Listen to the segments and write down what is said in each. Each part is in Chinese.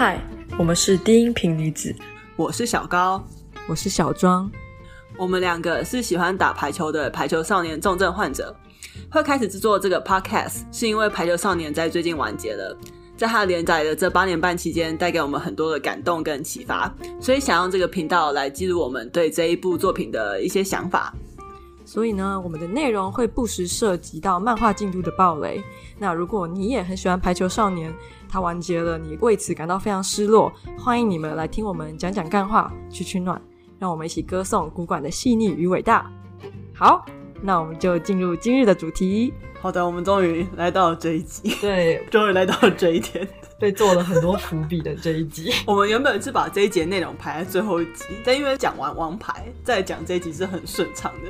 嗨，我们是低音频女子，我是小高，我是小庄，我们两个是喜欢打排球的排球少年重症患者。会开始制作这个 podcast 是因为排球少年在最近完结了，在他连载的这八年半期间，带给我们很多的感动跟启发，所以想用这个频道来记录我们对这一部作品的一些想法。所以呢，我们的内容会不时涉及到漫画进度的暴雷。那如果你也很喜欢排球少年，它完结了，你为此感到非常失落，欢迎你们来听我们讲讲干话，取取暖，让我们一起歌颂古馆的细腻与伟大。好，那我们就进入今日的主题。好的，我们终于来到了这一集，对，终于来到了这一天。被做了很多伏笔的这一集，我们原本是把这一节内容排在最后一集，但因为讲完王牌再讲这一集是很顺畅的，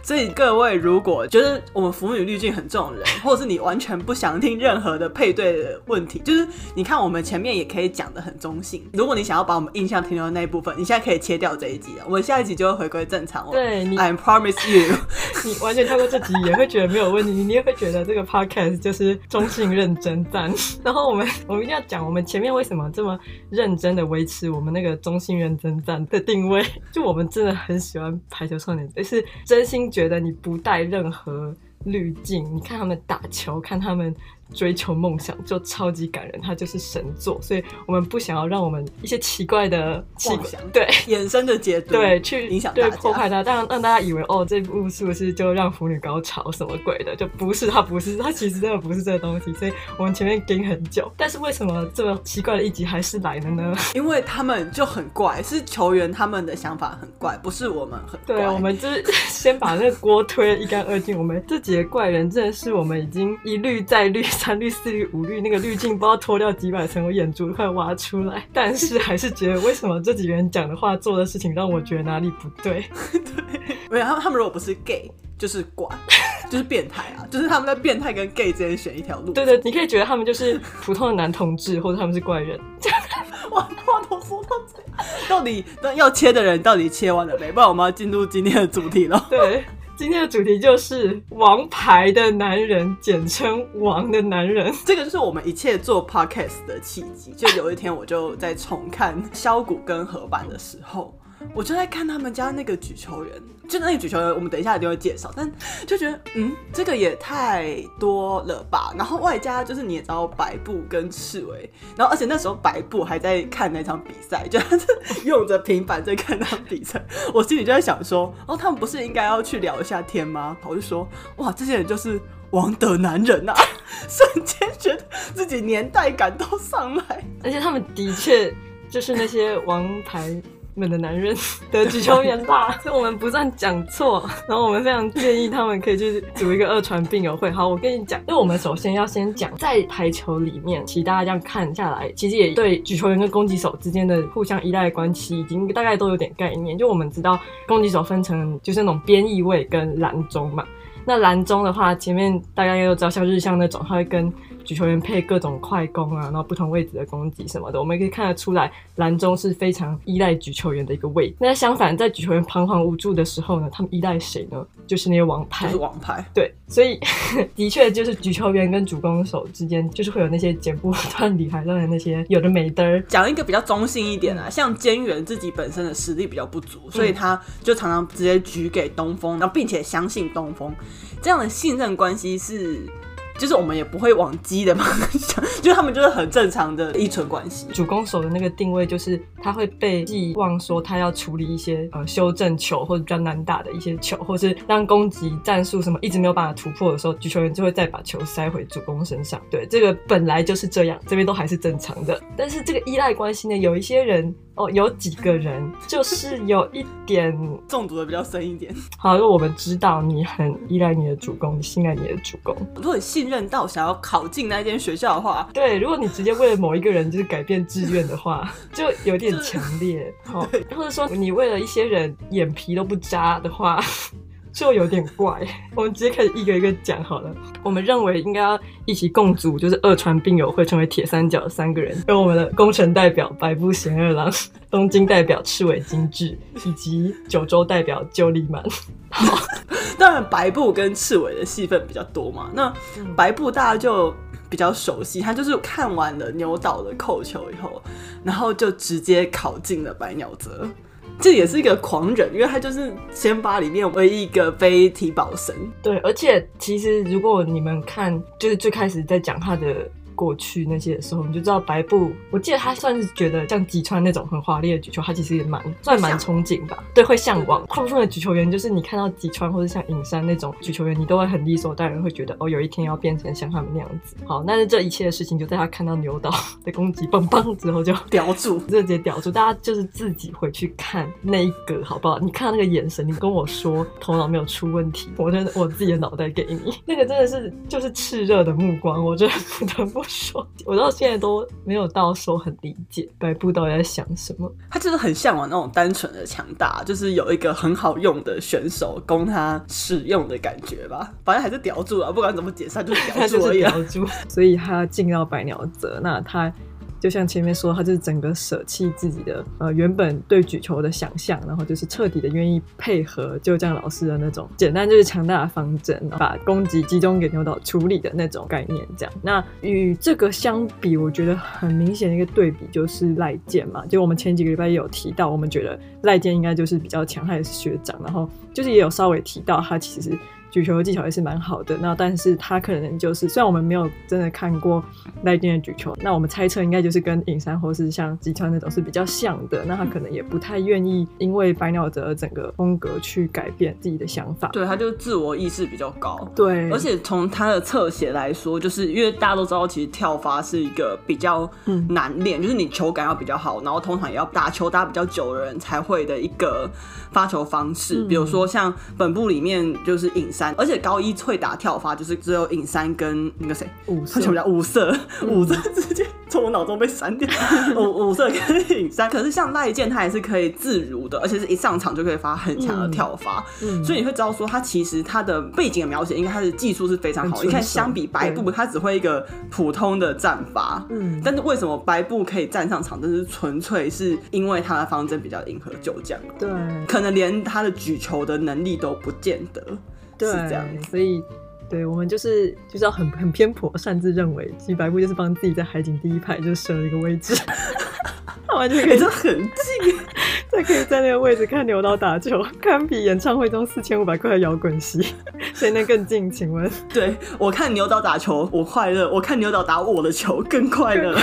所以各位如果觉得我们腐女滤镜很重的人，或者是你完全不想听任何的配对的问题，就是你看我们前面也可以讲的很中性。如果你想要把我们印象停留的那一部分，你现在可以切掉这一集了，我们下一集就会回归正常。对你，I promise you，你完全跳过这集也会觉得没有问题，你也会觉得这个 podcast 就是中性认真战。然后我们我们一定要讲我们前面。为什么这么认真的维持我们那个中性认真站的定位？就我们真的很喜欢排球少年，也是真心觉得你不带任何滤镜，你看他们打球，看他们。追求梦想就超级感人，它就是神作，所以我们不想要让我们一些奇怪的妄想对衍生的解读对去影响对破坏它，让让大家以为哦这部是不是就让腐女高潮什么鬼的？就不是，它不是，它其实真的不是这个东西。所以我们前面盯很久，但是为什么这么奇怪的一集还是来了呢？因为他们就很怪，是球员他们的想法很怪，不是我们很怪。对，我们就是先把那个锅推一干二净。我们这几个怪人真的是我们已经一律再滤，三滤四滤五。滤那个滤镜，不知道脱掉几百层，我眼珠都快挖出来。但是还是觉得，为什么这几个人讲的话、做的事情，让我觉得哪里不对？对，没有他们，他们如果不是 gay，就是怪，就是变态啊！就是他们在变态跟 gay 之间选一条路。对，对对，你可以觉得他们就是普通的男同志，或者他们是怪人。哇，话都说到这，到底要切的人到底切完了没？不然我们要进入今天的主题了。对。今天的主题就是王牌的男人，简称王的男人。这个就是我们一切做 podcast 的契机。就有一天，我就在重看萧谷跟合板的时候。我就在看他们家那个举球员，就那个举球员，我们等一下一定会介绍。但就觉得，嗯，这个也太多了吧。然后外加就是你也知道白布跟赤苇，然后而且那时候白布还在看那场比赛，就 他是用着平板在看那场比赛。我心里就在想说，哦，他们不是应该要去聊一下天吗？我就说，哇，这些人就是王的男人啊！瞬间觉得自己年代感都上来，而且他们的确就是那些王牌。们的男人 的举球员吧，所以我们不算讲错。然后我们非常建议他们可以去组一个二传病友会。好，我跟你讲，因为我们首先要先讲，在排球里面，其实大家这样看下来，其实也对举球员跟攻击手之间的互相依赖关系，已经大概都有点概念。就我们知道，攻击手分成就是那种边翼位跟蓝中嘛。那蓝中的话，前面大家也都知道，像日向那种，他会跟举球员配各种快攻啊，然后不同位置的攻击什么的，我们可以看得出来，拦中是非常依赖举球员的一个位置。那相反，在举球员彷徨无助的时候呢，他们依赖谁呢？就是那些王牌，就是王牌。对，所以的确就是举球员跟主攻手之间，就是会有那些剪不断理还乱的那些有的没的。讲一个比较中性一点啊，像菅原自己本身的实力比较不足，所以他就常常直接举给东风，然后并且相信东风，这样的信任关系是。就是我们也不会往激的方向想，就他们就是很正常的依存关系。主攻手的那个定位就是他会被寄望说他要处理一些呃修正球或者比较难打的一些球，或是让攻击战术什么一直没有办法突破的时候，举球员就会再把球塞回主攻身上。对，这个本来就是这样，这边都还是正常的。但是这个依赖关系呢，有一些人。哦，有几个人就是有一点 中毒的比较深一点。好，如果我们知道你很依赖你的主攻，你信赖你的主攻。如果你信任到想要考进那间学校的话，对，如果你直接为了某一个人就是改变志愿的话，就有点强烈。好，或者说你为了一些人眼皮都不眨的话。就有点怪。我们直接开始一个一个讲好了。我们认为应该要一起共组，就是二传病友会成为铁三角三个人，有我们的工程代表白布贤二郎，东京代表赤尾精治，以及九州代表鸠利满。好，当然白布跟赤尾的戏份比较多嘛。那白布大家就比较熟悉，他就是看完了牛岛的扣球以后，然后就直接考进了白鸟泽。这也是一个狂人，因为他就是仙八里面唯一一个非提宝神。对，而且其实如果你们看，就是最开始在讲他的。过去那些的时候，你就知道白布。我记得他算是觉得像吉川那种很华丽的举球，他其实也蛮算蛮憧憬吧。对，会向往。大部分的举球员就是你看到吉川或者像影山那种举球员，你都会很理所当然会觉得哦，有一天要变成像他们那样子。好，但是这一切的事情就在他看到牛岛的攻击棒棒之后就 叼住，直接叼住。大家就是自己回去看那一个好不好？你看到那个眼神，你跟我说头脑没有出问题，我真的我自己的脑袋给你，那个真的是就是炽热的目光，我真的不得不。说，我到现在都没有到说很理解白布到底在想什么。他就是很向往那种单纯的强大，就是有一个很好用的选手供他使用的感觉吧。反正还是叼住了，不管怎么解散，就是叼 住而已。叼住，所以他进到白鸟泽，那他。就像前面说，他就是整个舍弃自己的呃原本对举球的想象，然后就是彻底的愿意配合就这样老师的那种简单就是强大的方针，把攻击集中给牛岛处理的那种概念。这样，那与这个相比，我觉得很明显的一个对比就是赖健嘛。就我们前几个礼拜也有提到，我们觉得赖健应该就是比较强，他也是学长，然后就是也有稍微提到他其实。举球的技巧也是蛮好的，那但是他可能就是，虽然我们没有真的看过赖健的举球，那我们猜测应该就是跟尹山或是像吉川那种是比较像的，那他可能也不太愿意因为白鸟泽整个风格去改变自己的想法。对，他就自我意识比较高。对，而且从他的侧写来说，就是因为大家都知道，其实跳发是一个比较难练，嗯、就是你球感要比较好，然后通常也要打球打比较久的人才会的一个发球方式。嗯、比如说像本部里面就是影山。而且高一会打跳发，就是只有影山跟那个谁，五色，他什么叫五色？五色直接从我脑中被删掉。五五色跟影山，可是像赖健，他也是可以自如的，而且是一上场就可以发很强的跳发。嗯，所以你会知道说，他其实他的背景的描写，应该他的技术是非常好。你看，相比白布，他只会一个普通的战法。嗯，但是为什么白布可以站上场？就是纯粹是因为他的方针比较迎合旧将。对，可能连他的举球的能力都不见得。对，所以，对我们就是就是要很很偏颇，擅自认为，其实白布就是帮自己在海景第一排就设了一个位置，他完全可以就很近，再可以在那个位置看牛岛打球，堪比演唱会中四千五百块的摇滚席，谁能更近？请问？对，我看牛岛打球，我快乐；我看牛岛打我的球，更快乐。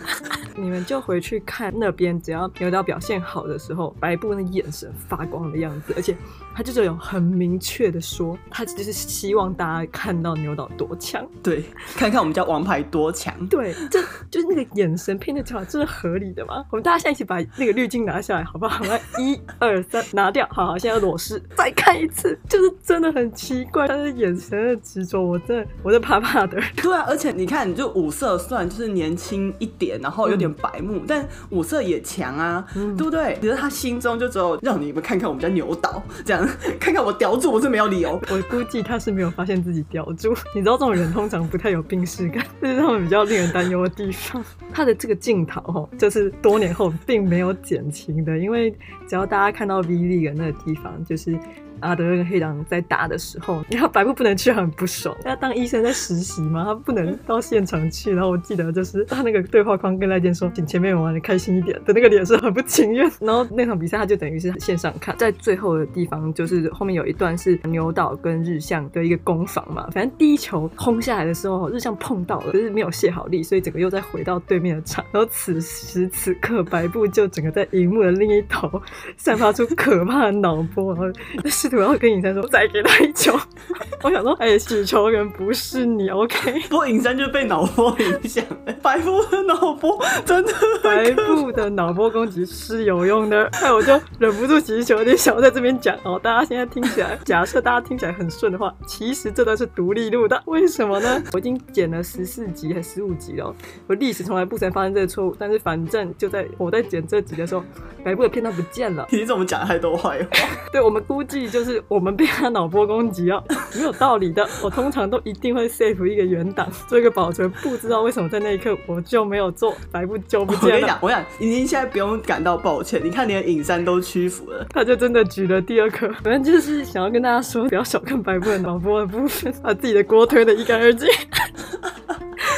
你们就回去看那边，只要牛岛表现好的时候，白布那眼神发光的样子，而且。他就是有很明确的说，他就是希望大家看到牛岛多强，对，看看我们家王牌多强，对，这就是那个眼神拼的出来，这是合理的吗？我们大家现在一起把那个滤镜拿下来，好不好？来，一二三，拿掉，好好，现在裸视，再看一次，就是真的很奇怪，他的眼神的执着，我真的，我在怕怕的。对啊，而且你看，你就五色算就是年轻一点，然后有点白目，嗯、但五色也强啊，嗯、对不对？可是他心中就只有让你们看看我们家牛岛这样。看看我叼住，我是没有理由。我估计他是没有发现自己叼住。你知道这种人通常不太有病视感，这是他们比较令人担忧的地方。他的这个镜头哈，就是多年后并没有减轻的，因为只要大家看到 V League 那个地方，就是。阿德跟黑狼在打的时候，然后白布不能去，很不爽。他当医生在实习嘛，他不能到现场去。然后我记得就是他那个对话框跟赖健说，请前面玩的开心一点的那个脸是很不情愿。然后那场比赛他就等于是线上看，在最后的地方就是后面有一段是牛岛跟日向的一个攻防嘛。反正第一球轰下来的时候，日向碰到了，可是没有卸好力，所以整个又再回到对面的场。然后此时此刻，白布就整个在荧幕的另一头散发出可怕的脑波，然后是。我要跟尹山说，再给他一球。我想说，哎、欸，举球员不是你，OK？不过尹山就被脑波影响，白布的脑波真的，白布的脑波攻击是有用的。哎，我就忍不住举球，有点想要在这边讲哦。大家现在听起来，假设大家听起来很顺的话，其实这段是独立录的。为什么呢？我已经剪了十四集还是十五集了，我历史从来不曾发生这个错误。但是反正就在我在剪这集的时候，白布的片段不见了。你怎么讲太多坏话？对，我们估计就。就是我们被他脑波攻击哦，没有道理的。我通常都一定会 save 一个原档，做一个保存。不知道为什么在那一刻我就没有做，白布就不见了。我跟你讲，我想您现在不用感到抱歉，你看连影山都屈服了，他就真的举了第二颗。反正就是想要跟大家说，不要小看白布的脑波的部分，把自己的锅推得一干二净。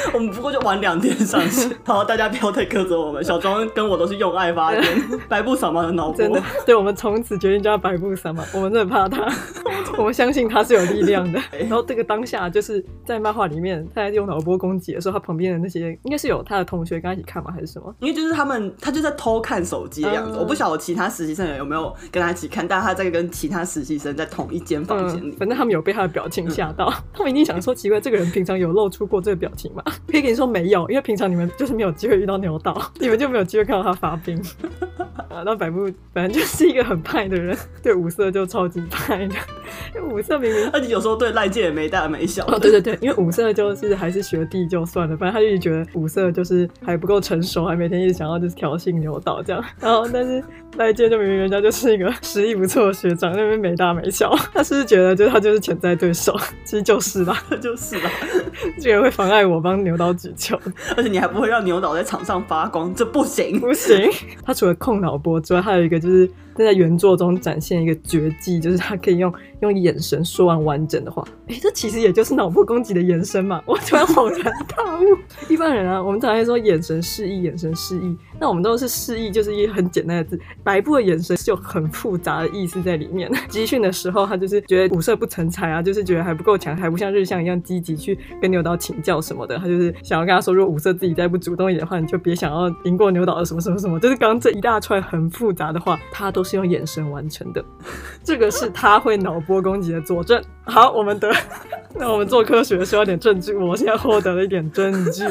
我们不过就玩两天上线，好，大家不要太苛责我们。小庄跟我都是用爱发电，白布扫盲的脑波。真的，对，我们从此决定叫他白布扫盲。我们真的怕他，我们相信他是有力量的。然后这个当下就是在漫画里面，他在用脑波攻击的时候，他旁边的那些应该是有他的同学跟他一起看吗？还是什么？因为就是他们，他就在偷看手机的样子。嗯、我不晓得其他实习生有没有跟他一起看，但他在跟其他实习生在同一间房间里、嗯。反正他们有被他的表情吓到，嗯、他们一定想说奇怪，这个人平常有露出过这个表情吗？可以跟你说没有，因为平常你们就是没有机会遇到牛岛，你们就没有机会看到他发病。啊，那百步反正就是一个很派的人，对五色就超级派的。五色明明，而且有时候对赖界也没大没小。哦，对对对，因为五色就是还是学弟就算了，反正他就觉得五色就是还不够成熟，还每天一直想要就是挑衅牛岛这样。然后，但是赖界就明明人家就是一个实力不错的学长，那边没大没小，他是不是觉得就是他就是潜在对手？其实就是啦，就是啦，居然会妨碍我帮牛岛举球，而且你还不会让牛岛在场上发光，这不行不行。他除了控脑波之外，还有一个就是。在原作中展现一个绝技，就是他可以用用眼神说完完整的话。哎、这其实也就是脑波攻击的延伸嘛。我突然恍然大悟。一般人啊，我们常常说眼神示意，眼神示意。那我们都是示意，就是一很简单的字。白布的眼神是有很复杂的意思在里面。集训的时候，他就是觉得五色不成才啊，就是觉得还不够强，还不像日向一样积极去跟牛岛请教什么的。他就是想要跟他说，如果五色自己再不主动一点的话，你就别想要赢过牛岛的什么什么什么。就是刚这一大串很复杂的话，他都。是用眼神完成的，这个是他会脑波攻击的佐证。好，我们得，那我们做科学需要点证据，我现在获得了一点证据。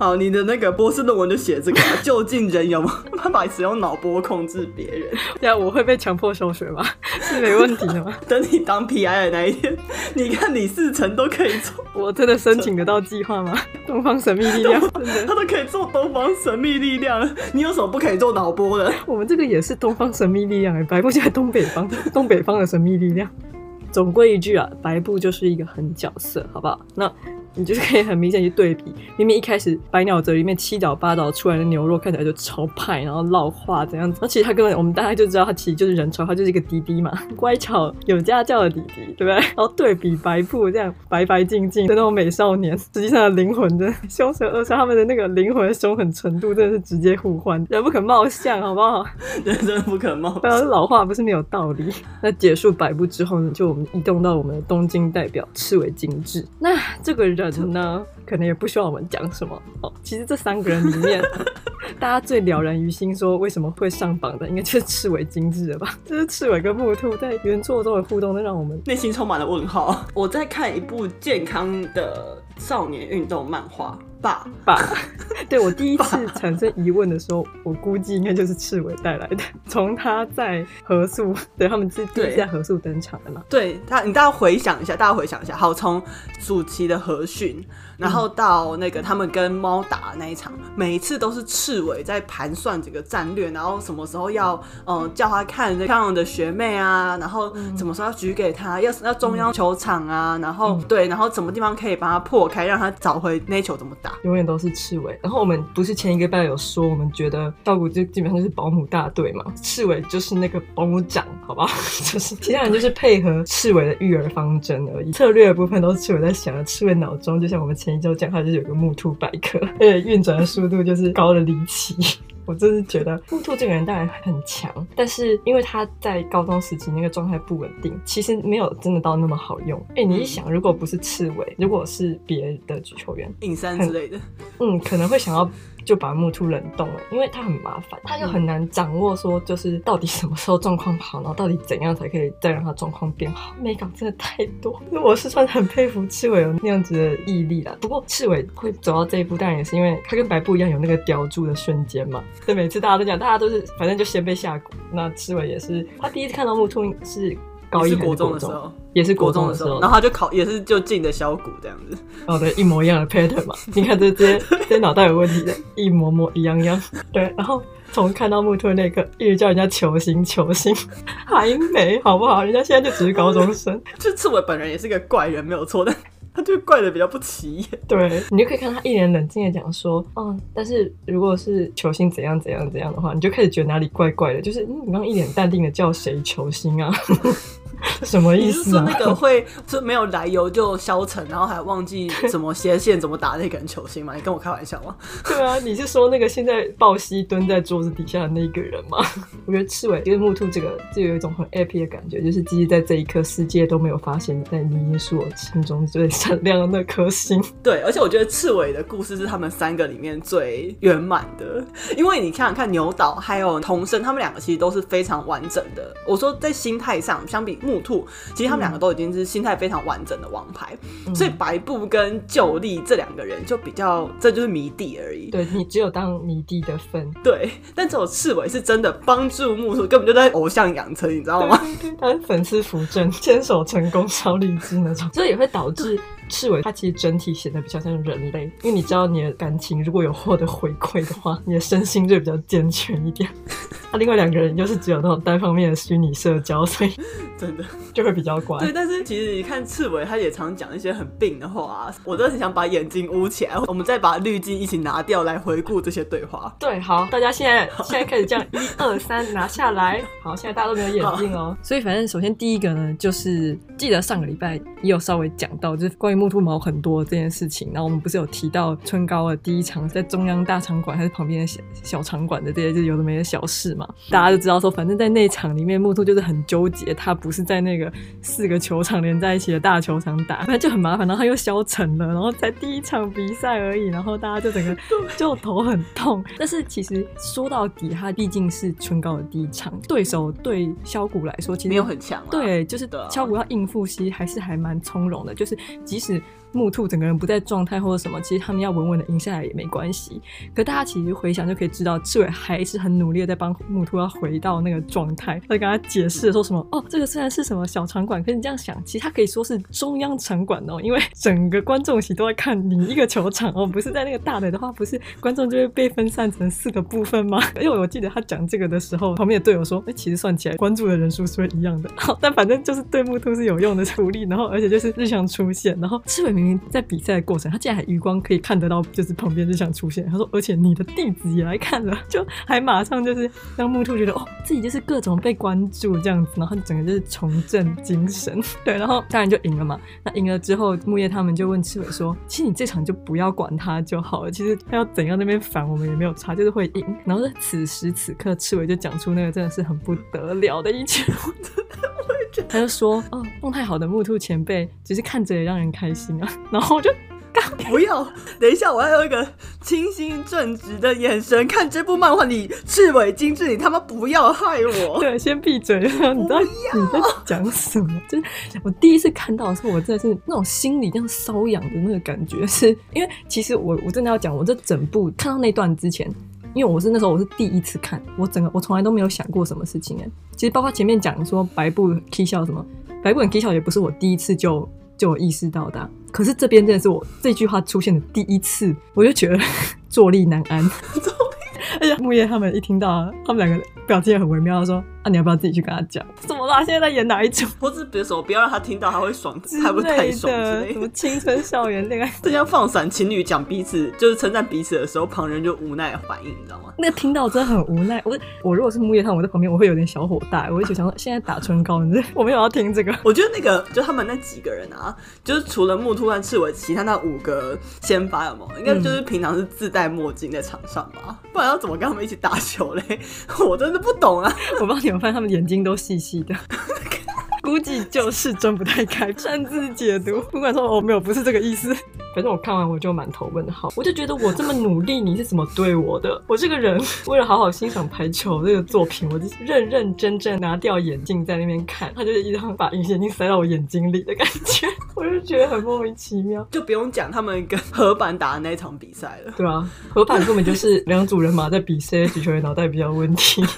好，你的那个博士论文就写这个，究竟人有没有办法使用脑波控制别人？这样我会被强迫休学吗？是没问题的吗？等你当 PI 的那一天，你看李四成都可以做，我真的申请得到计划吗？东方神秘力量，真的，他都可以做东方神秘力量，你有什么不可以做脑波的？我们这个也是东方神秘。力量哎，白布现在东北方，东北方的神秘力量。总归一句啊，白布就是一个狠角色，好不好？那。你就是可以很明显去对比，明明一开始百鸟泽里面七倒八倒出来的牛肉看起来就超派，然后老化怎样子，那其实他根本我们大概就知道他其实就是人丑，他就是一个弟弟嘛，乖巧有家教的弟弟，对不对？然后对比白布这样白白净净的那种美少年，实际上的灵魂的凶神恶煞，他们的那个灵魂的凶狠程度真的是直接互换，人不可貌相，好不好？人真不可貌相。老话不是没有道理。那结束白布之后呢，就我们移动到我们的东京代表赤尾精致。那这个人。呢，可能也不需要我们讲什么哦。其实这三个人里面，大家最了然于心说为什么会上榜的，应该就是赤尾精致了吧？就是赤尾跟木兔在原作中的互动，都让我们内心充满了问号。我在看一部健康的少年运动漫画。爸爸，对，我第一次产生疑问的时候，我估计应该就是赤尾带来的。从他在合宿，对他们是第一次在合宿登场的嘛？对他，你大家回想一下，大家回想一下，好，从暑期的合训，然后到那个他们跟猫打的那一场，每一次都是赤尾在盘算这个战略，然后什么时候要嗯、呃、叫他看漂亮的学妹啊，然后什么时候要举给他，要要中央球场啊，然后、嗯、对，然后什么地方可以把他破开，让他找回那球怎么打。永远都是刺猬，然后我们不是前一个班有说，我们觉得稻谷就基本上就是保姆大队嘛，刺猬就是那个保姆长，好吧，就是其他人就是配合刺猬的育儿方针而已，策略的部分都是赤尾在想的。刺猬脑中就像我们前一周讲，它就是有个木兔百科，而且运转的速度就是高的离奇。我真是觉得木兔这个人当然很强，但是因为他在高中时期那个状态不稳定，其实没有真的到那么好用。哎、欸，你一想，如果不是刺猬，如果是别的举球员，隐山之类的，嗯，可能会想要。就把木兔冷冻了，因为它很麻烦，它又很难掌握，说就是到底什么时候状况好，然后到底怎样才可以再让它状况变好。美感真的太多，那我是算很佩服赤尾有那样子的毅力啦。不过赤尾会走到这一步，当然也是因为它跟白布一样有那个叼住的瞬间嘛。所以每次大家都讲，大家都是反正就先被下蛊。那赤尾也是，他第一次看到木兔是。高一是国中的时候，也是国中的时候，然后他就考也是就进的小谷这样子。哦，对，一模一样的 pattern 嘛。你看这这些这些脑袋有问题的，一模模一样样。对，然后从看到木兔那一刻，一直叫人家球星球星，还没好不好？人家现在就只是高中生。就刺猬本人也是个怪人，没有错的。他就怪的比较不起眼，对，你就可以看他一脸冷静的讲说，嗯，但是如果是球星怎样怎样怎样的话，你就开始觉得哪里怪怪的，就是你刚刚一脸淡定的叫谁球星啊？什么意思啊？你是说那个会就没有来由就消沉，然后还忘记怎么斜线怎么打那个人球星吗？你跟我开玩笑吗？对啊，你是说那个现在抱膝蹲在桌子底下的那个人吗？我觉得赤苇跟木兔这个就有一种很 happy 的感觉，就是即使在这一刻世界都没有发现，但你也是我心中最闪亮的那颗星。对，而且我觉得赤尾的故事是他们三个里面最圆满的，因为你看看牛岛还有童生，他们两个其实都是非常完整的。我说在心态上，相比。木兔，其实他们两个都已经是心态非常完整的王牌，嗯、所以白布跟旧力这两个人就比较，这就是迷弟而已。对，你只有当迷弟的份。对，但只有赤苇是真的帮助木兔，根本就在偶像养成，你知道吗？他是粉丝扶正，牵手成功超励志那种，所以也会导致。赤尾它其实整体显得比较像人类，因为你知道你的感情如果有获得回馈的话，你的身心就比较健全一点。那、啊、另外两个人又是只有那种单方面的虚拟社交，所以真的 就会比较乖。对，但是其实你看赤尾，他也常讲一些很病的话、啊，我都很想把眼睛捂起来，我们再把滤镜一起拿掉来回顾这些对话。对，好，大家现在现在开始这样，一二三，拿下来。好，现在大家都没有眼镜哦，所以反正首先第一个呢，就是记得上个礼拜也有稍微讲到，就是关于。木兔毛很多这件事情，然后我们不是有提到春高的第一场在中央大场馆还是旁边的小小场馆的这些，就有的没的小事嘛？大家就知道说，反正在那场里面，木兔就是很纠结，他不是在那个四个球场连在一起的大球场打，那就很麻烦，然后他又消沉了，然后才第一场比赛而已，然后大家就整个 就头很痛。但是其实说到底，他毕竟是春高的第一场，对手对枭谷来说其实没有很强，对，就是枭谷要应付，其实还是还蛮从容的，就是即使。是木兔整个人不在状态或者什么，其实他们要稳稳的赢下来也没关系。可大家其实回想就可以知道，赤苇还是很努力的在帮木兔要回到那个状态。在跟他解释说什么哦，这个虽然是什么小场馆，可是你这样想，其实它可以说是中央场馆哦，因为整个观众席都在看你一个球场哦，不是在那个大的的话，不是观众就会被分散成四个部分吗？因为我记得他讲这个的时候，旁边的队友说，哎，其实算起来关注的人数是会一样的。好，但反正就是对木兔是有用的鼓励，然后而且就是日常出现，然后在比赛的过程，他竟然还余光可以看得到，就是旁边就想出现。他说，而且你的弟子也来看了，就还马上就是让木兔觉得哦，自己就是各种被关注这样子，然后整个就是重振精神。对，然后当然就赢了嘛。那赢了之后，木叶他们就问赤尾说：“其实你这场就不要管他就好了，其实他要怎样那边反我们也没有差，就是会赢。”然后在此时此刻，赤尾就讲出那个真的是很不得了的一句话。他就说：“哦，状态好的木兔前辈，只是看着也让人开心啊。”然后我就不要，等一下，我要用一个清新正直的眼神看这部漫画。你赤尾精致，你他妈不要害我！对，先闭嘴！你知道你在讲什么？就是我第一次看到的时候，我真的是那种心里这样瘙痒的那个感觉，是因为其实我我真的要讲，我这整部看到那段之前。因为我是那时候我是第一次看，我整个我从来都没有想过什么事情哎。其实包括前面讲说白布 K 笑什么，白布很踢笑也不是我第一次就就有意识到的。可是这边真的是我这句话出现的第一次，我就觉得 坐立难安。而且木叶他们一听到，他们两个表情也很微妙，他说。你要不要自己去跟他讲？怎么啦？现在在演哪一种？或者比如说，不要让他听到，他会爽，他会太爽之类的。什么青春校园恋爱？这像放闪情侣讲彼此，就是称赞彼此的时候，旁人就无奈的反应，你知道吗？那个听到真的很无奈。我我如果是木叶他，我在旁边，我会有点小火大。我会就想说，现在打春高，你 我没有要听这个。我觉得那个就他们那几个人啊，就是除了木突和赤尾，其他那五个先发有没有？应该就是平常是自带墨镜在场上吧？嗯、不然要怎么跟他们一起打球嘞？我真的不懂啊！我帮你们发现他们眼睛都。细细的，估计就是睁不太开，擅自解读。不管说我、哦、没有，不是这个意思。反正我看完我就满头问号，我就觉得我这么努力，你是怎么对我的？我这个人为了好好欣赏排球这个作品，我就认认真真拿掉眼镜在那边看，他就是一张把隐形眼镜塞到我眼睛里的感觉，我就觉得很莫名其妙。就不用讲他们跟合板打的那一场比赛了，对啊，合板根本就是两组人马在比谁举球员脑袋比较问题。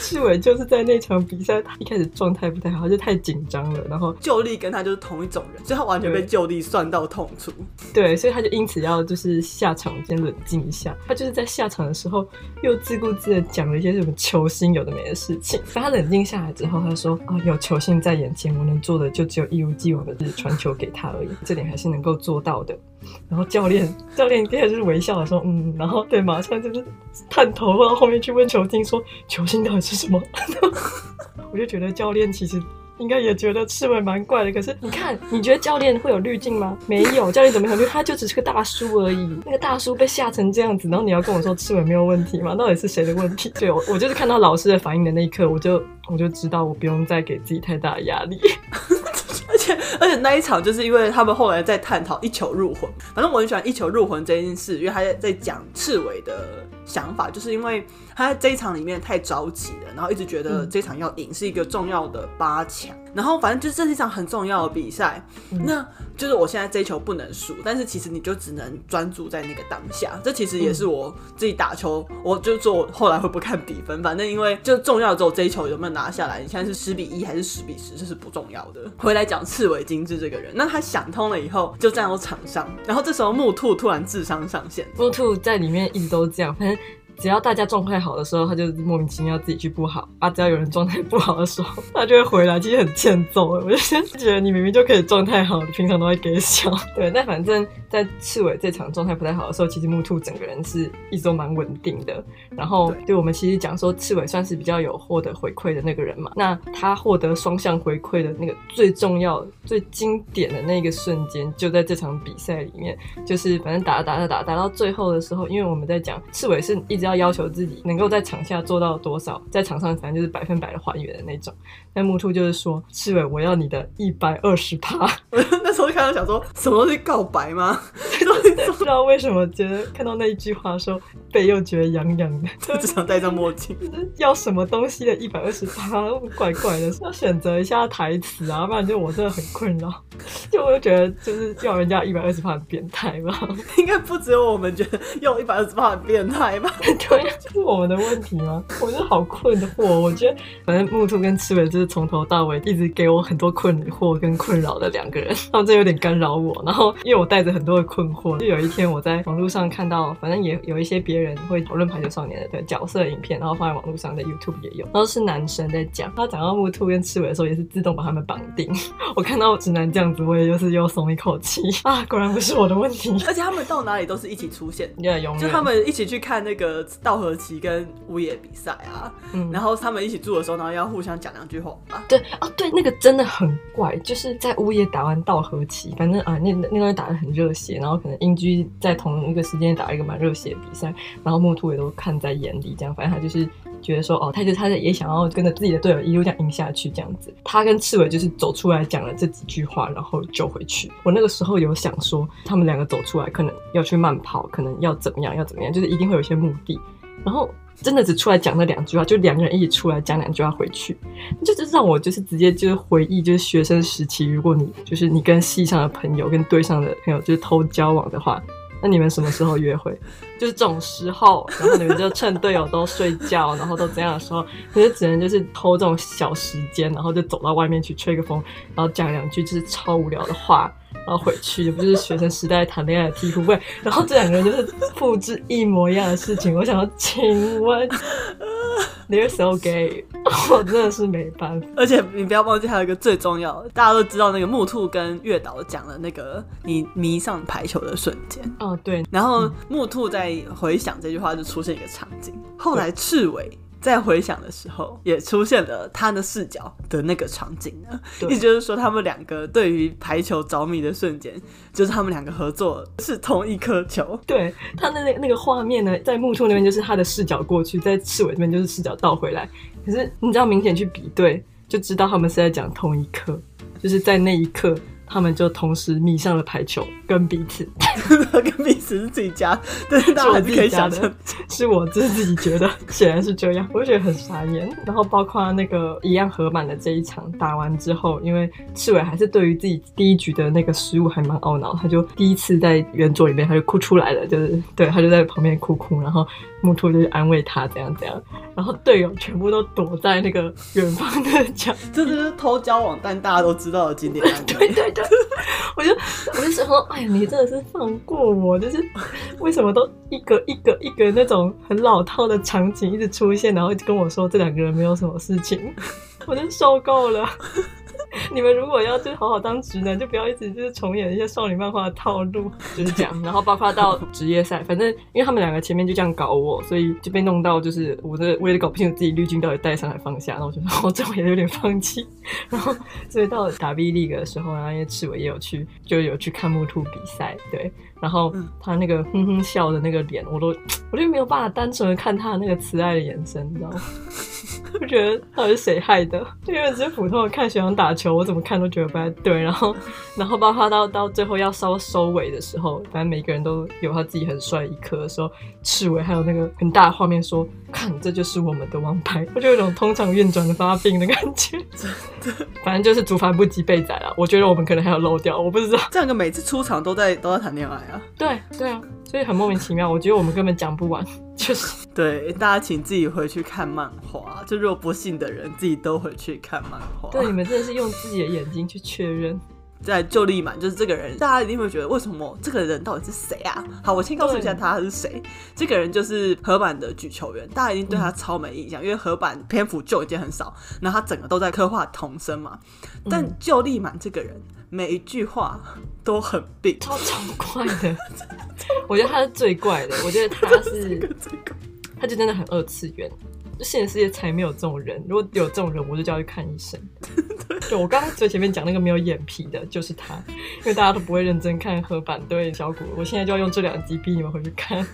赤伟就是在那场比赛，他一开始状态不太好，他就太紧张了。然后旧力跟他就是同一种人，所以他完全被旧力算到痛处。对，所以他就因此要就是下场先冷静一下。他就是在下场的时候又自顾自的讲了一些什么球星有的没的事情。等他冷静下来之后，他说：“啊，有球星在眼前，我能做的就只有一如既往的是传球给他而已，这点还是能够做到的。”然后教练教练一开始就是微笑的说：“嗯。”然后对，马上就是探头到后面去问球星说：“球星到底是什么？” 我就觉得教练其实应该也觉得赤苇蛮怪的。可是你看，你觉得教练会有滤镜吗？没有，教练怎么会有滤镜？他就只是个大叔而已。那个大叔被吓成这样子，然后你要跟我说赤苇没有问题吗？到底是谁的问题？对，我我就是看到老师的反应的那一刻，我就我就知道我不用再给自己太大的压力。而且而且那一场就是因为他们后来在探讨一球入魂，反正我很喜欢一球入魂这件事，因为他在在讲赤苇的想法，就是因为他在这一场里面太着急了，然后一直觉得这场要赢是一个重要的八强，然后反正就是这是一场很重要的比赛，那就是我现在这一球不能输，但是其实你就只能专注在那个当下，这其实也是我自己打球，我就说我后来会不看比分，反正因为就重要的只有这一球有没有拿下来，你现在是十比一还是十比十，这是不重要的。回来讲赤苇京治这个人，那他想通了以后就站到场上，然后这时候木兔突然智商上线，木兔在里面一直都这样，反正。只要大家状态好的时候，他就莫名其妙自己去不好啊；只要有人状态不好的时候，他就会回来，其实很欠揍。我就觉得你明明就可以状态好，你平常都会给小。对，但反正在赤尾这场状态不太好的时候，其实木兔整个人是一直都蛮稳定的。然后对我们其实讲说，赤尾算是比较有获得回馈的那个人嘛。那他获得双向回馈的那个最重要、最经典的那个瞬间，就在这场比赛里面，就是反正打打打打打到最后的时候，因为我们在讲赤尾是一直。要要求自己能够在场下做到多少，在场上反正就是百分百的还原的那种。那木兔就是说：“赤尾，我要你的一百二十趴。”那时候看到想说，什么东西告白吗？不知道为什么觉得看到那一句话的时候，背又觉得痒痒的，就只想戴上墨镜。要什么东西的一百二十八，怪怪的，要选择一下台词啊，不然就我真的很困扰。就我就觉得，就是要人家一百二十八很变态吧？应该不只有我们觉得用一百二十八很变态吧？对，是我们的问题吗？我觉得好困惑。我觉得反正木兔跟赤苇就是从头到尾一直给我很多困惑跟困扰的两个人，他们这有点干扰我。然后因为我带着很多的困惑，就有一天我在网络上看到，反正也有一些别人会讨论《排球少年》的角色影片，然后放在网络上，在 YouTube 也有，然后是男生在讲。他讲到木兔跟赤尾的时候，也是自动把他们绑定。我看到直男这样子，我也就是又松一口气啊，果然不是我的问题。而且他们到哪里都是一起出现，对，永远就他们一起去看那个。道和崎跟乌野比赛啊，嗯，然后他们一起住的时候，然后要互相讲两句话啊。对哦，对，那个真的很怪，就是在乌野打完稻反正啊，那那段打得很热血，然后可能英居在同一个时间打一个蛮热血的比赛，然后木兔也都看在眼里，这样，反正他就是觉得说，哦，他就他也想要跟着自己的队友一路这样赢下去，这样子。他跟刺猬就是走出来讲了这几句话，然后就回去。我那个时候有想说，他们两个走出来，可能要去慢跑，可能要怎么样，要怎么样，就是一定会有一些目的。然后真的只出来讲那两句话，就两个人一起出来讲两句话回去，就就是让我就是直接就是回忆，就是学生时期，如果你就是你跟系上的朋友跟队上的朋友就是偷交往的话，那你们什么时候约会？就是这种时候，然后你们就趁队友都睡觉，然后都这样的时候，可是只能就是偷这种小时间，然后就走到外面去吹个风，然后讲两句就是超无聊的话。然后回去，也不是学生时代谈恋爱的替补，然后这两个人就是复制一模一样的事情。我想要请问，They're so gay，我真的是没办法。而且你不要忘记，还有一个最重要的，大家都知道那个木兔跟月岛讲了那个你迷上排球的瞬间。哦，对。然后木兔在回想这句话，就出现一个场景。后来赤尾。在回想的时候，也出现了他的视角的那个场景呢。意思就是说，他们两个对于排球着迷的瞬间，就是他们两个合作是同一颗球。对，他的那那个画面呢，在木兔那边就是他的视角过去，在赤尾这边就是视角倒回来。可是你知道，明显去比对，就知道他们是在讲同一颗，就是在那一刻。他们就同时迷上了排球跟彼此，跟彼此是自己家，但是大家还是可以想象，是我自己觉得显然是这样，我就觉得很傻眼。然后包括那个一样合满的这一场打完之后，因为赤尾还是对于自己第一局的那个失误还蛮懊恼，他就第一次在圆桌里面他就哭出来了，就是对他就在旁边哭哭，然后木兔就去安慰他怎样怎样，然后队友全部都躲在那个远方的角，这就是偷交往，但大家都知道的经典案例。对对对。我就我就想说，哎呀，你真的是放过我，就是为什么都一个一个一个那种很老套的场景一直出现，然后跟我说这两个人没有什么事情，我真受够了。你们如果要就好好当直男，就不要一直就是重演一些少女漫画的套路，就是这样。然后包括到职业赛，反正因为他们两个前面就这样搞我，所以就被弄到就是我的我也搞不清楚自己滤镜到底带上还放下。然后我觉得我这回也有点放弃。然后 所以到打 V League 的时候，然后因为赤尾也有去，就有去看木兔比赛，对。然后他那个哼哼笑的那个脸，我都 我就没有办法单纯的看他的那个慈爱的眼神，你知道吗？我觉得到底是谁害的？因为只是普通的看学长打球，我怎么看都觉得不太对。然后，然后包括到到最后要稍收尾的时候，反正每个人都有他自己很帅的一刻的时候，赤尾还有那个很大的画面说：“看，这就是我们的王牌。”我就有一种通常运转的发病的感觉。真的，反正就是竹繁不及被宰了。我觉得我们可能还有漏掉，我不知道。这两个每次出场都在都在谈恋爱啊？对对啊，所以很莫名其妙。我觉得我们根本讲不完。就是对大家，请自己回去看漫画。就如果不信的人，自己都回去看漫画。对，你们真的是用自己的眼睛去确认。在就立满，就是这个人，大家一定会觉得为什么这个人到底是谁啊？好，我先告诉一下他是谁。这个人就是河板的举球员，大家一定对他超没印象，嗯、因为河板篇幅就已经很少，然后他整个都在刻画童声嘛。但就立满这个人，每一句话都很病，超超怪的。我觉得他是最怪的，我觉得他是，他就真的很二次元，就现实世界才没有这种人。如果有这种人，我就叫他去看医生。对，我刚刚最前面讲那个没有眼皮的，就是他，因为大家都不会认真看和板对小谷，我现在就要用这两集逼你们回去看，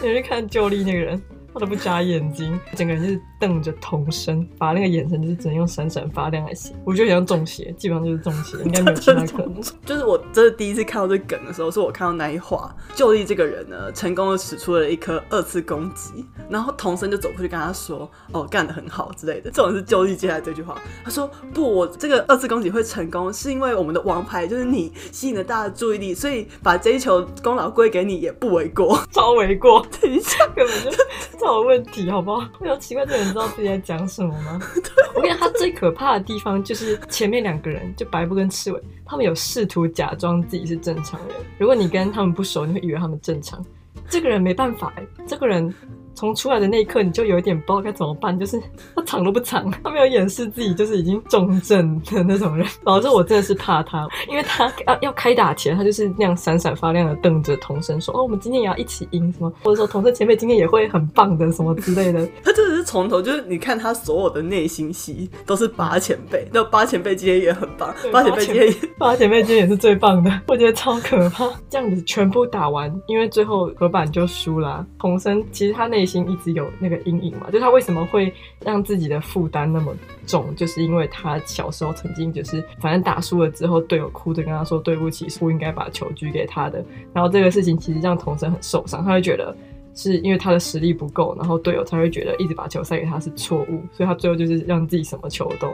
回去看旧力那个人。他都不眨眼睛，整个人就是瞪着童声，把那个眼神就是只能用闪闪发亮来形容。我觉得像中邪，基本上就是中邪，应该没有其他可能。就是我真的第一次看到这梗的时候，是我看到那一话，就力这个人呢，成功的使出了一颗二次攻击，然后童生就走过去跟他说：“哦，干得很好之类的。”这种是就力接下来这句话，他说：“不，我这个二次攻击会成功，是因为我们的王牌就是你吸引了大家的注意力，所以把这一球功劳归给你也不为过，超为过。等一下，根本就。” 有问题，好不好？我有奇怪，这个人知道自己在讲什么吗？我跟你讲，他最可怕的地方就是前面两个人，就白布跟赤苇，他们有试图假装自己是正常人。如果你跟他们不熟，你会以为他们正常。这个人没办法，这个人。从出来的那一刻，你就有一点不知道该怎么办，就是 他藏都不藏，他没有掩饰自己，就是已经重症的那种人。老实说，我真的是怕他，因为他要要开打前，他就是那样闪闪发亮的瞪着童生说：“哦，我们今天也要一起赢什么？”或者说童生前辈今天也会很棒的什么之类的。他真的是从头就是你看他所有的内心戏都是八前辈，那八前辈今天也很棒，八前辈今天八前辈今天也是最棒的，我觉得超可怕。这样子全部打完，因为最后河板就输了，童生其实他内。心一直有那个阴影嘛，就他为什么会让自己的负担那么重，就是因为他小时候曾经就是反正打输了之后，队友哭着跟他说对不起，不应该把球举给他的。然后这个事情其实让童生很受伤，他会觉得是因为他的实力不够，然后队友才会觉得一直把球塞给他是错误，所以他最后就是让自己什么球都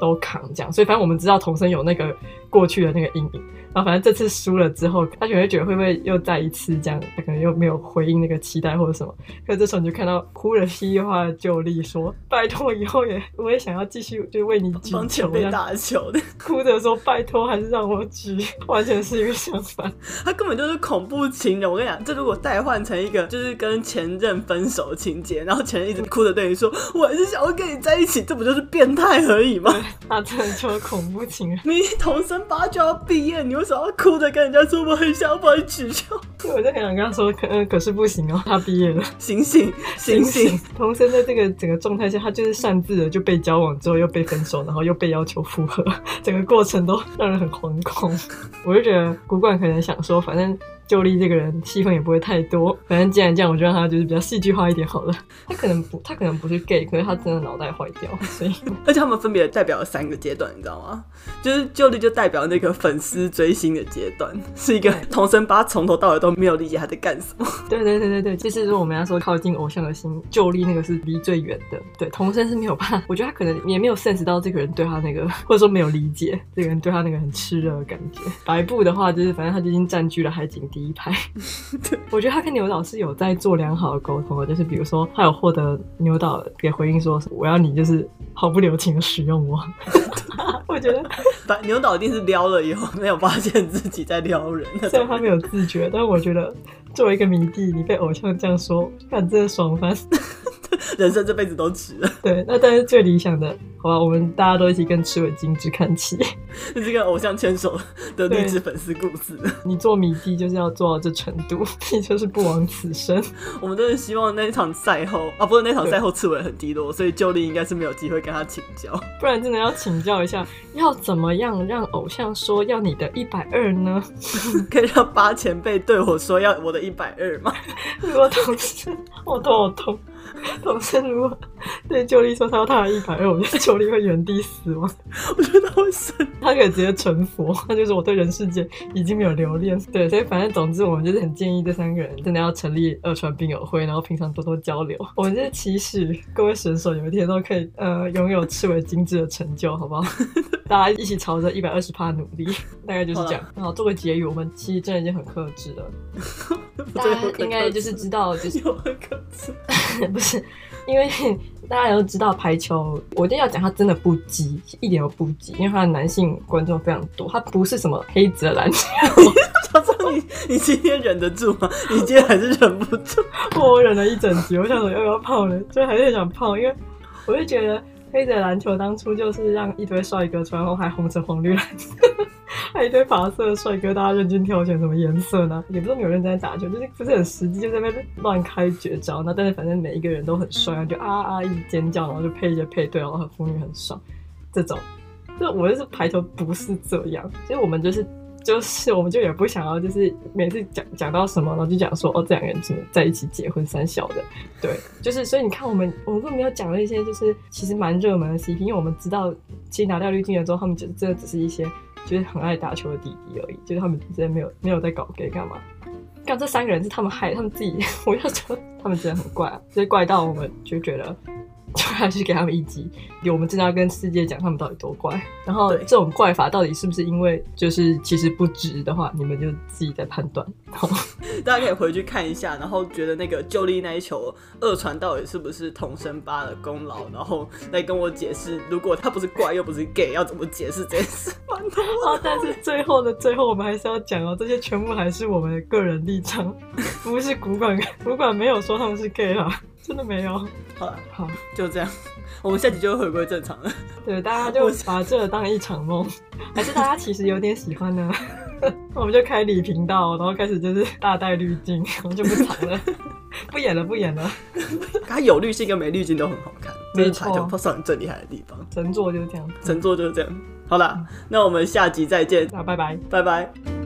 都扛这样。所以反正我们知道童声有那个过去的那个阴影。然后反正这次输了之后，他可能会觉得会不会又再一次这样，他可能又没有回应那个期待或者什么。可是这时候你就看到哭了稀里哗啦的就力说：“拜托以后也我也想要继续就为你举球，被打球的。”哭着说：“拜托还是让我举。”完全是一个相反，他根本就是恐怖情人。我跟你讲，这如果代换成一个就是跟前任分手情节，然后前任一直哭着对你说：“我还是想要跟你在一起。”这不就是变态而已吗？他真的就是恐怖情人。你童生八就要毕业，你。为什么要哭着跟人家说我很想把你取消？因为我就很想跟他说，可嗯，可是不行哦，他毕业了，醒醒 醒醒！童生在这个整个状态下，他就是擅自的就被交往之后又被分手，然后又被要求复合，整个过程都让人很惶恐。我就觉得古馆可能想说，反正。旧丽这个人戏份也不会太多。反正既然这样，我就让他就是比较戏剧化一点好了。他可能不，他可能不是 gay，可是他真的脑袋坏掉，所以 而且他们分别代表了三个阶段，你知道吗？就是旧丽就代表那个粉丝追星的阶段，是一个童声八从头到尾都没有理解他在干什么。对对对对对，其实如果我们要说靠近偶像的心，旧丽那个是离最远的。对，童生是没有办法，我觉得他可能也没有 sense 到这个人对他那个，或者说没有理解这个人对他那个很炽热的感觉。白布的话，就是反正他就已经占据了海景第一排。对，我觉得他跟牛导是有在做良好的沟通的，就是比如说他有获得牛导给回应，说我要你就是毫不留情的使用我。我觉得，把牛导一定是撩了以后没有发现自己在撩人，虽然他没有自觉，但是我觉得作为一个迷弟，你被偶像这样说，看真的爽翻。人生这辈子都值了。对，那但是最理想的，好吧，我们大家都一起跟赤尾精致看齐，这是跟偶像牵手的励志粉丝故事。你做迷弟就是要做到这程度，你就是不枉此生。我们真是希望那一场赛后啊，不是那场赛后赤尾很低落，所以旧力应该是没有机会跟他请教。不然真的要请教一下，要怎么样让偶像说要你的一百二呢？可以让八前辈对我说要我的一百二吗？如果同事，我头好痛。童声如果对旧丽说他要他的一百二，我觉得旧丽会原地死亡。我觉得他会死，他可以直接成佛。那就是我对人世间已经没有留恋。对，所以反正总之，我们就是很建议这三个人真的要成立二传病友会，然后平常多多交流。我们就是期许各位选手有一天都可以呃拥有赤尾精致的成就，好不好？大家一起朝着一百二十趴努力，大概就是这样。然后做个结语，我们其实真的已经很克制了。大家应该就是知道，就是。不是，因为大家都知道排球，我一定要讲他真的不急，一点都不急，因为他的男性观众非常多，他不是什么黑子的篮球。他说你，你今天忍得住吗？你今天还是忍不住。我忍了一整集，我想说要不要泡呢？就还是想泡，因为我就觉得黑子的篮球当初就是让一堆帅哥穿，然后还红橙黄绿蓝色。还有一堆发色的帅哥，大家任君挑选什么颜色呢？也不是没有认真在打球，就是不是很实际，就在那边乱开绝招。那但是反正每一个人都很帅，就啊啊一直尖叫，然后就配一些配对，然后很妇女很爽。这种，就我就是排球不是这样，所以我们就是就是我们就也不想要，就是每次讲讲到什么，然后就讲说哦这两个人怎么在一起结婚三小的，对，就是所以你看我们我们根本没有讲那些就是其实蛮热门的 CP，因为我们知道其实拿掉滤镜了之后，他们就真的只是一些。就是很爱打球的弟弟而已，就是他们之间没有没有在搞 gay 干嘛？干这三个人是他们害他们自己，我要说他们真的很怪啊，所以怪到我们就觉得。就还是给他们一击，我们真的要跟世界讲他们到底多怪。然后这种怪法到底是不是因为就是其实不值的话，你们就自己在判断。大家可以回去看一下，然后觉得那个旧力那一球二传到底是不是童声八的功劳，然后来跟我解释，如果他不是怪又不是 gay，要怎么解释这件事？啊！但是最后的最后，我们还是要讲哦，这些全部还是我们的个人立场，不是古管，古管没有说他们是 gay 啊。真的没有，好了，好，就这样，我们下集就会回归正常了。对，大家就把这当一场梦，还是大家其实有点喜欢呢？我们就开礼频道，然后开始就是大带滤镜，我们就不藏了，不演了，不演了。它有滤镜跟没滤镜都很好看，没错，就算你最厉害的地方。神作就是这样，神作就是这样。好了，那我们下集再见，那拜拜，拜拜。